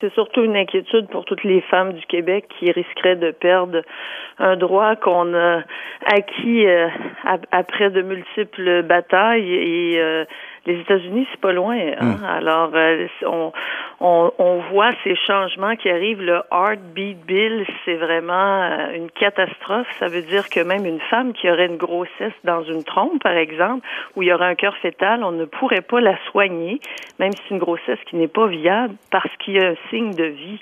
C'est surtout une inquiétude pour toutes les femmes du Québec qui risqueraient de perdre un droit qu'on a acquis euh, après de multiples batailles et euh, les États-Unis, c'est pas loin. Hein? Hmm. Alors, euh, on, on, on, voit ces changements qui arrivent. Le Heartbeat Bill, c'est vraiment euh, une catastrophe. Ça veut dire que même une femme qui aurait une grossesse dans une trompe, par exemple, où il y aurait un cœur fœtal, on ne pourrait pas la soigner, même si c'est une grossesse qui n'est pas viable, parce qu'il y a un signe de vie